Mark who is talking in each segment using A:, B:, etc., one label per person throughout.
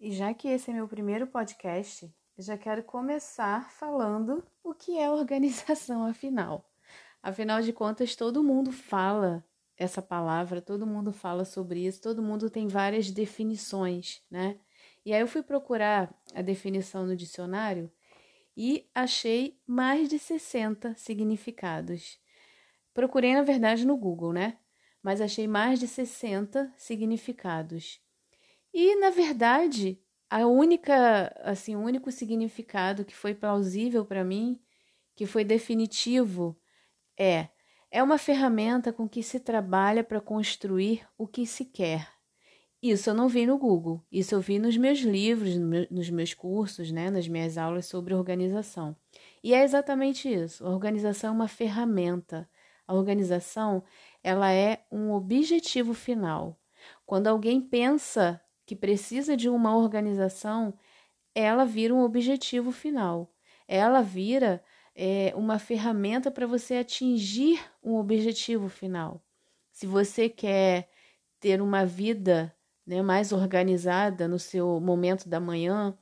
A: E já que esse é meu primeiro podcast, eu já quero começar falando o que é organização, afinal. Afinal de contas, todo mundo fala essa palavra, todo mundo fala sobre isso, todo mundo tem várias definições, né? E aí eu fui procurar a definição no dicionário e achei mais de 60 significados. Procurei, na verdade, no Google, né? Mas achei mais de 60 significados. E, na verdade, a única, assim, o único significado que foi plausível para mim, que foi definitivo, é é uma ferramenta com que se trabalha para construir o que se quer. Isso eu não vi no Google, isso eu vi nos meus livros, nos meus cursos, né, nas minhas aulas sobre organização. E é exatamente isso. A organização é uma ferramenta. A organização, ela é um objetivo final. Quando alguém pensa que precisa de uma organização, ela vira um objetivo final. Ela vira é, uma ferramenta para você atingir um objetivo final. Se você quer ter uma vida né, mais organizada no seu momento da manhã,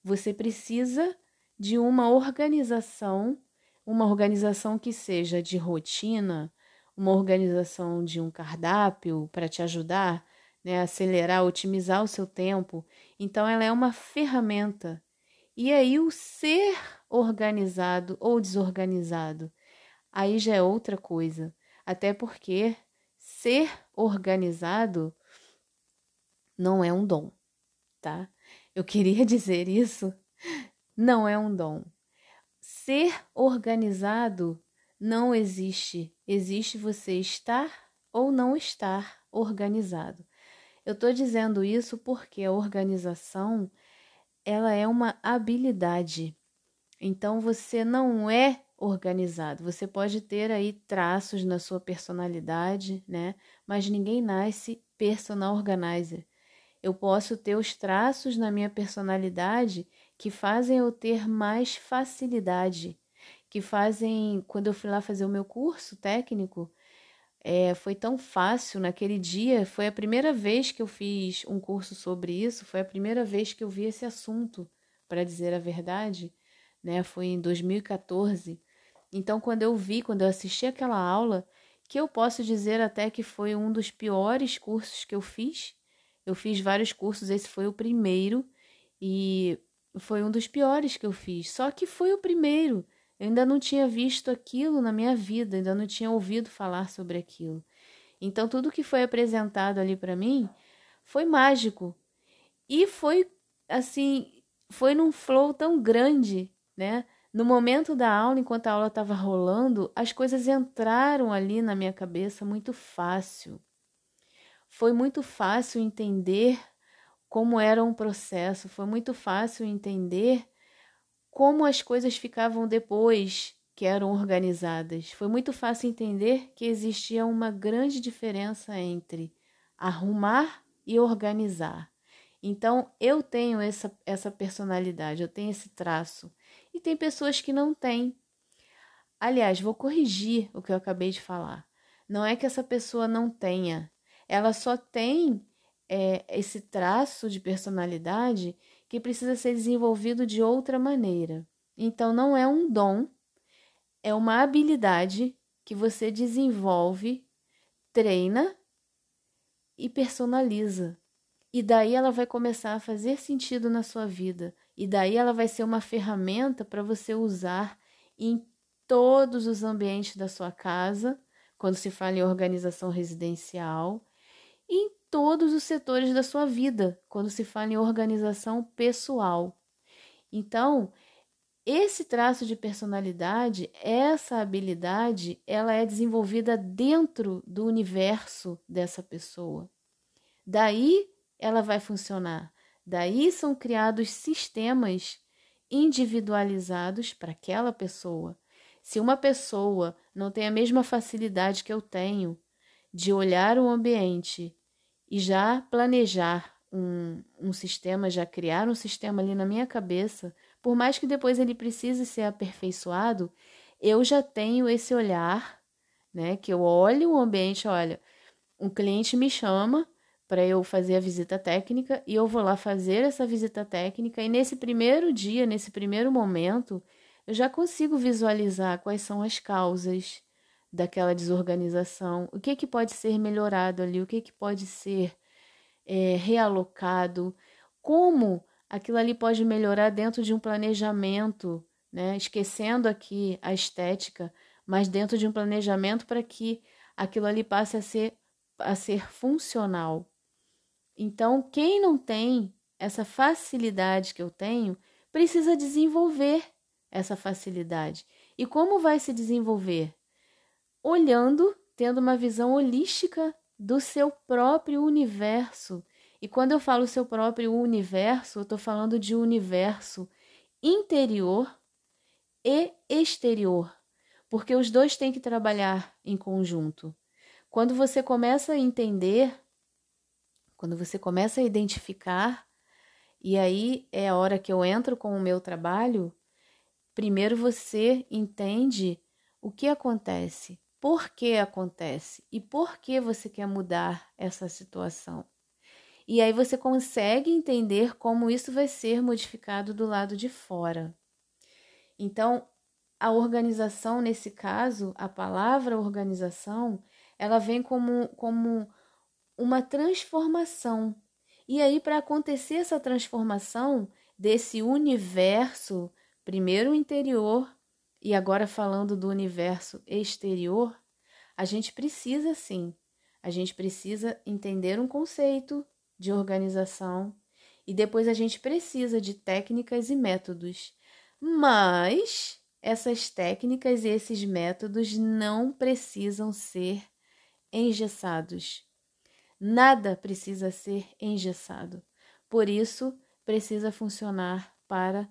A: você precisa de uma organização, uma organização que seja de rotina, uma organização de um cardápio para te ajudar né, acelerar, otimizar o seu tempo. Então, ela é uma ferramenta. E aí, o ser organizado ou desorganizado, aí já é outra coisa. Até porque ser organizado não é um dom, tá? Eu queria dizer isso. Não é um dom. Ser organizado não existe. Existe você estar ou não estar organizado. Eu estou dizendo isso porque a organização ela é uma habilidade. Então você não é organizado. Você pode ter aí traços na sua personalidade, né? Mas ninguém nasce personal organizer. Eu posso ter os traços na minha personalidade que fazem eu ter mais facilidade, que fazem quando eu fui lá fazer o meu curso técnico, é, foi tão fácil naquele dia. Foi a primeira vez que eu fiz um curso sobre isso, foi a primeira vez que eu vi esse assunto, para dizer a verdade, né? Foi em 2014. Então, quando eu vi, quando eu assisti aquela aula, que eu posso dizer até que foi um dos piores cursos que eu fiz. Eu fiz vários cursos, esse foi o primeiro e foi um dos piores que eu fiz. Só que foi o primeiro. Eu ainda não tinha visto aquilo na minha vida, ainda não tinha ouvido falar sobre aquilo. Então, tudo que foi apresentado ali para mim foi mágico. E foi assim, foi num flow tão grande, né? No momento da aula, enquanto a aula estava rolando, as coisas entraram ali na minha cabeça muito fácil. Foi muito fácil entender como era um processo, foi muito fácil entender como as coisas ficavam depois que eram organizadas. Foi muito fácil entender que existia uma grande diferença entre arrumar e organizar. Então, eu tenho essa, essa personalidade, eu tenho esse traço. E tem pessoas que não têm. Aliás, vou corrigir o que eu acabei de falar. Não é que essa pessoa não tenha, ela só tem é, esse traço de personalidade que precisa ser desenvolvido de outra maneira. Então, não é um dom, é uma habilidade que você desenvolve, treina e personaliza. E daí ela vai começar a fazer sentido na sua vida. E daí ela vai ser uma ferramenta para você usar em todos os ambientes da sua casa, quando se fala em organização residencial, em todos os setores da sua vida, quando se fala em organização pessoal. Então, esse traço de personalidade, essa habilidade, ela é desenvolvida dentro do universo dessa pessoa. Daí ela vai funcionar. Daí são criados sistemas individualizados para aquela pessoa. Se uma pessoa não tem a mesma facilidade que eu tenho de olhar o ambiente e já planejar um, um sistema, já criar um sistema ali na minha cabeça, por mais que depois ele precise ser aperfeiçoado, eu já tenho esse olhar, né? Que eu olho o ambiente, olha, um cliente me chama para eu fazer a visita técnica e eu vou lá fazer essa visita técnica e nesse primeiro dia, nesse primeiro momento, eu já consigo visualizar quais são as causas daquela desorganização, o que que pode ser melhorado ali, o que que pode ser é, realocado, como aquilo ali pode melhorar dentro de um planejamento, né? Esquecendo aqui a estética, mas dentro de um planejamento para que aquilo ali passe a ser, a ser funcional. Então, quem não tem essa facilidade que eu tenho, precisa desenvolver essa facilidade. E como vai se desenvolver? Olhando, tendo uma visão holística do seu próprio universo. E quando eu falo seu próprio universo, eu estou falando de universo interior e exterior porque os dois têm que trabalhar em conjunto. Quando você começa a entender, quando você começa a identificar, e aí é a hora que eu entro com o meu trabalho, primeiro você entende o que acontece, por que acontece e por que você quer mudar essa situação. E aí você consegue entender como isso vai ser modificado do lado de fora. Então, a organização, nesse caso, a palavra organização, ela vem como, como uma transformação. E aí, para acontecer essa transformação desse universo, primeiro interior e agora falando do universo exterior, a gente precisa sim, a gente precisa entender um conceito de organização e depois a gente precisa de técnicas e métodos. Mas essas técnicas e esses métodos não precisam ser engessados. Nada precisa ser engessado. Por isso, precisa funcionar para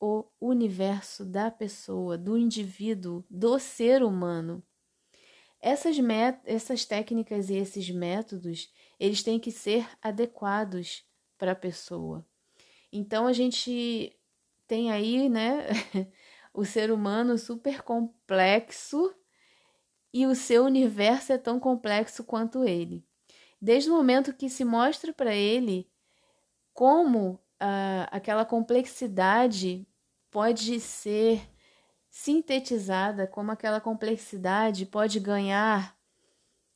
A: o universo da pessoa, do indivíduo, do ser humano. Essas, essas técnicas e esses métodos, eles têm que ser adequados para a pessoa. Então a gente tem aí, né, o ser humano super complexo e o seu universo é tão complexo quanto ele. Desde o momento que se mostra para ele como ah, aquela complexidade pode ser sintetizada, como aquela complexidade pode ganhar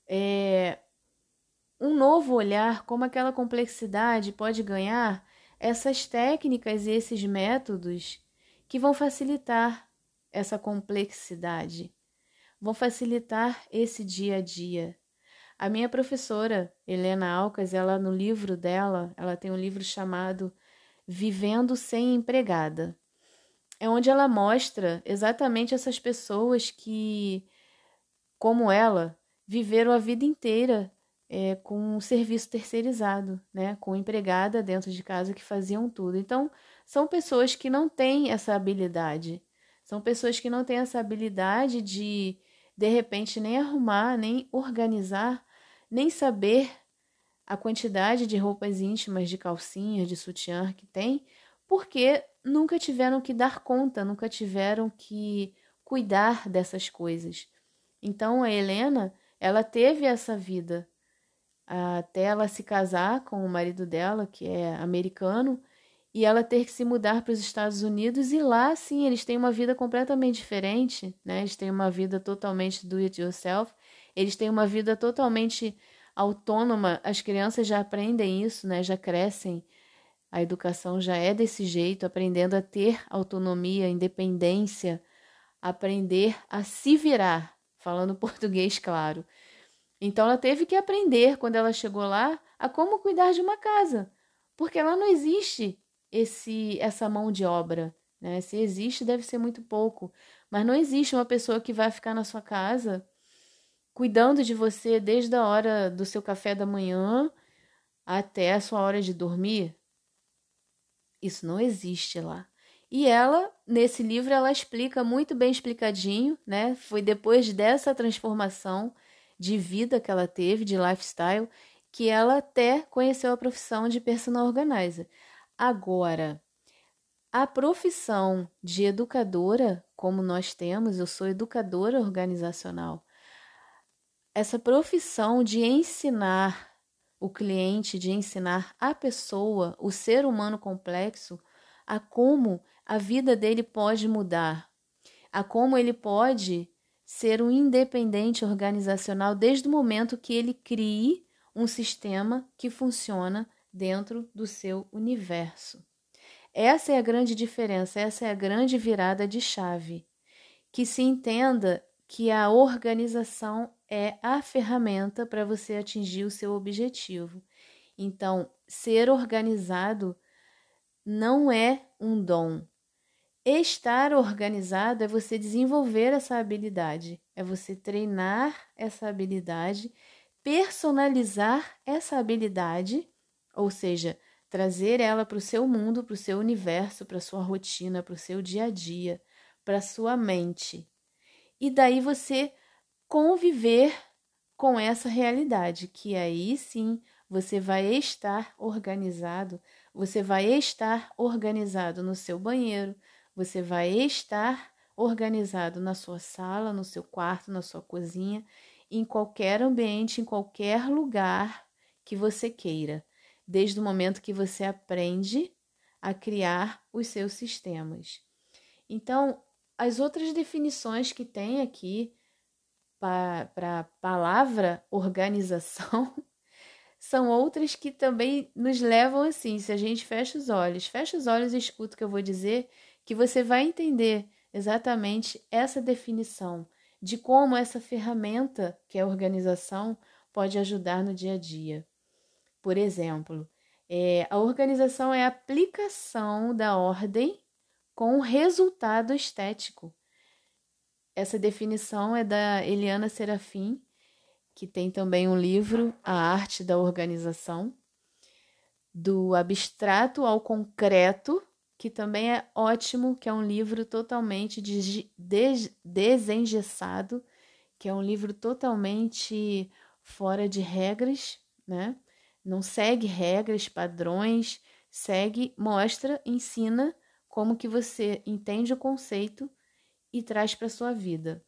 A: é, um novo olhar, como aquela complexidade pode ganhar essas técnicas e esses métodos que vão facilitar essa complexidade, vão facilitar esse dia a dia. A minha professora, Helena Alcas, ela no livro dela, ela tem um livro chamado Vivendo sem empregada. É onde ela mostra exatamente essas pessoas que, como ela, viveram a vida inteira é, com um serviço terceirizado, né? com empregada dentro de casa que faziam tudo. Então, são pessoas que não têm essa habilidade. São pessoas que não têm essa habilidade de, de repente, nem arrumar, nem organizar, nem saber a quantidade de roupas íntimas, de calcinhas, de sutiã que tem, porque nunca tiveram que dar conta, nunca tiveram que cuidar dessas coisas. Então a Helena, ela teve essa vida até ela se casar com o marido dela, que é americano, e ela ter que se mudar para os Estados Unidos e lá sim eles têm uma vida completamente diferente, né? Eles têm uma vida totalmente do it yourself, eles têm uma vida totalmente autônoma. As crianças já aprendem isso, né? Já crescem. A educação já é desse jeito, aprendendo a ter autonomia, independência, aprender a se virar, falando português claro. Então ela teve que aprender quando ela chegou lá a como cuidar de uma casa, porque lá não existe esse essa mão de obra, né? Se existe, deve ser muito pouco, mas não existe uma pessoa que vai ficar na sua casa cuidando de você desde a hora do seu café da manhã até a sua hora de dormir. Isso não existe lá. E ela, nesse livro, ela explica muito bem explicadinho, né? Foi depois dessa transformação de vida que ela teve, de lifestyle, que ela até conheceu a profissão de personal organizer. Agora, a profissão de educadora, como nós temos, eu sou educadora organizacional. Essa profissão de ensinar o cliente, de ensinar a pessoa, o ser humano complexo, a como a vida dele pode mudar, a como ele pode ser um independente organizacional desde o momento que ele crie um sistema que funciona dentro do seu universo. Essa é a grande diferença, essa é a grande virada de chave. Que se entenda que a organização é a ferramenta para você atingir o seu objetivo. Então, ser organizado não é um dom. Estar organizado é você desenvolver essa habilidade, é você treinar essa habilidade, personalizar essa habilidade, ou seja, trazer ela para o seu mundo, para o seu universo, para a sua rotina, para o seu dia a dia, para sua mente. E daí você conviver com essa realidade, que aí sim você vai estar organizado, você vai estar organizado no seu banheiro, você vai estar organizado na sua sala, no seu quarto, na sua cozinha, em qualquer ambiente, em qualquer lugar que você queira desde o momento que você aprende a criar os seus sistemas. Então, as outras definições que tem aqui para a palavra organização são outras que também nos levam assim. Se a gente fecha os olhos, fecha os olhos e escuta o que eu vou dizer, que você vai entender exatamente essa definição de como essa ferramenta que é a organização pode ajudar no dia a dia. Por exemplo, é, a organização é a aplicação da ordem com um resultado estético. Essa definição é da Eliana Serafim, que tem também um livro, A Arte da Organização, do abstrato ao concreto, que também é ótimo, que é um livro totalmente des desengessado, que é um livro totalmente fora de regras, né? não segue regras, padrões, segue, mostra, ensina como que você entende o conceito e traz para sua vida.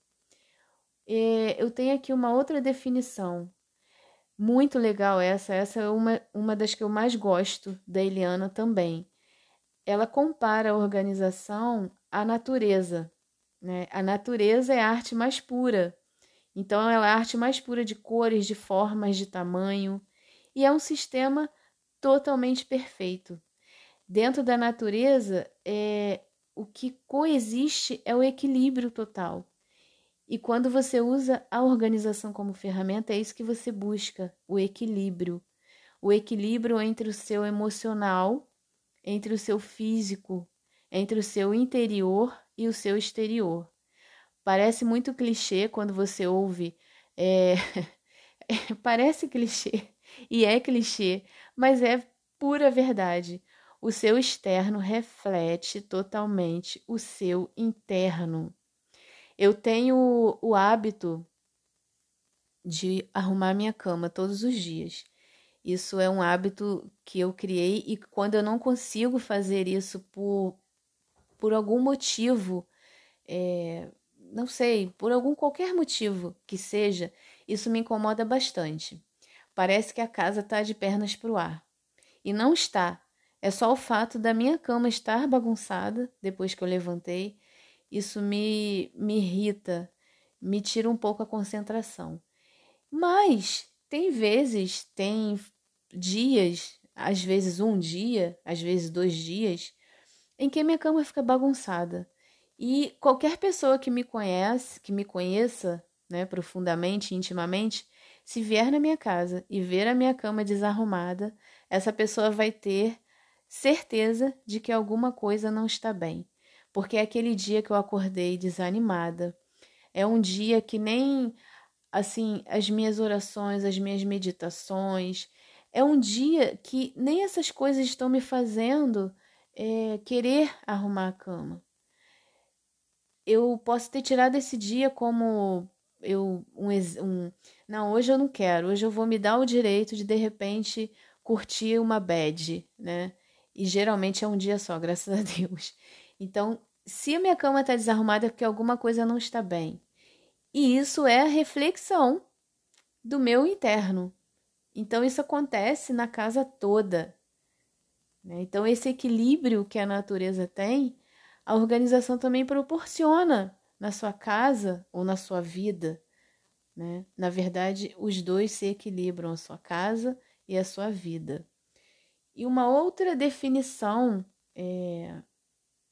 A: É, eu tenho aqui uma outra definição, muito legal essa, essa é uma, uma das que eu mais gosto da Eliana também. Ela compara a organização à natureza. Né? A natureza é a arte mais pura. Então, ela é a arte mais pura de cores, de formas, de tamanho e é um sistema totalmente perfeito. Dentro da natureza, é, o que coexiste é o equilíbrio total. E quando você usa a organização como ferramenta, é isso que você busca: o equilíbrio. O equilíbrio entre o seu emocional, entre o seu físico, entre o seu interior e o seu exterior. Parece muito clichê quando você ouve. É... parece clichê, e é clichê, mas é pura verdade. O seu externo reflete totalmente o seu interno. Eu tenho o hábito de arrumar minha cama todos os dias. Isso é um hábito que eu criei e quando eu não consigo fazer isso por, por algum motivo, é, não sei, por algum qualquer motivo que seja, isso me incomoda bastante. Parece que a casa está de pernas para o ar. E não está. É só o fato da minha cama estar bagunçada depois que eu levantei. Isso me, me irrita, me tira um pouco a concentração. Mas tem vezes, tem dias, às vezes um dia, às vezes dois dias, em que minha cama fica bagunçada. E qualquer pessoa que me conhece, que me conheça, né, profundamente, intimamente, se vier na minha casa e ver a minha cama desarrumada, essa pessoa vai ter certeza de que alguma coisa não está bem, porque é aquele dia que eu acordei desanimada. É um dia que nem assim as minhas orações, as minhas meditações, é um dia que nem essas coisas estão me fazendo é, querer arrumar a cama. Eu posso ter tirado esse dia como eu um, um não, hoje eu não quero, hoje eu vou me dar o direito de de repente curtir uma bad, né? E geralmente é um dia só, graças a Deus. Então, se a minha cama está desarrumada é porque alguma coisa não está bem. E isso é a reflexão do meu interno. Então, isso acontece na casa toda. Né? Então, esse equilíbrio que a natureza tem, a organização também proporciona na sua casa ou na sua vida. Né? Na verdade, os dois se equilibram, a sua casa e a sua vida. E uma outra definição é,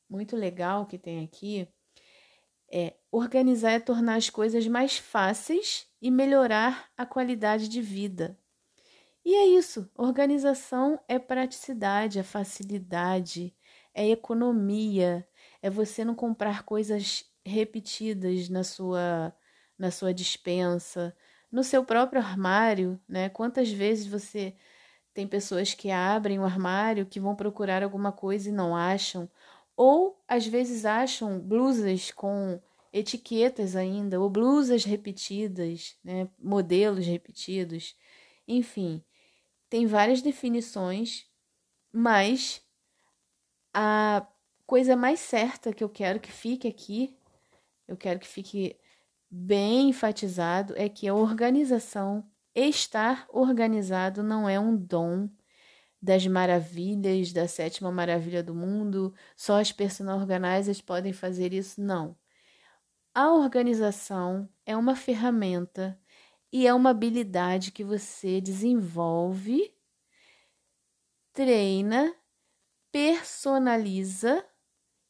A: muito legal que tem aqui é organizar é tornar as coisas mais fáceis e melhorar a qualidade de vida. E é isso, organização é praticidade, é facilidade, é economia, é você não comprar coisas repetidas na sua na sua dispensa, no seu próprio armário, né? Quantas vezes você tem pessoas que abrem o armário, que vão procurar alguma coisa e não acham, ou às vezes acham blusas com etiquetas ainda, ou blusas repetidas, né? modelos repetidos, enfim, tem várias definições, mas a coisa mais certa que eu quero que fique aqui, eu quero que fique bem enfatizado, é que a organização, estar organizado não é um dom das maravilhas, da sétima maravilha do mundo, só as personal organizers podem fazer isso. Não. A organização é uma ferramenta e é uma habilidade que você desenvolve, treina, personaliza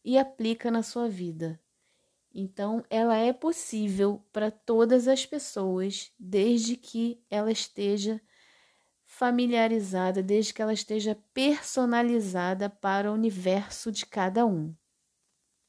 A: e aplica na sua vida. Então, ela é possível para todas as pessoas, desde que ela esteja familiarizada, desde que ela esteja personalizada para o universo de cada um.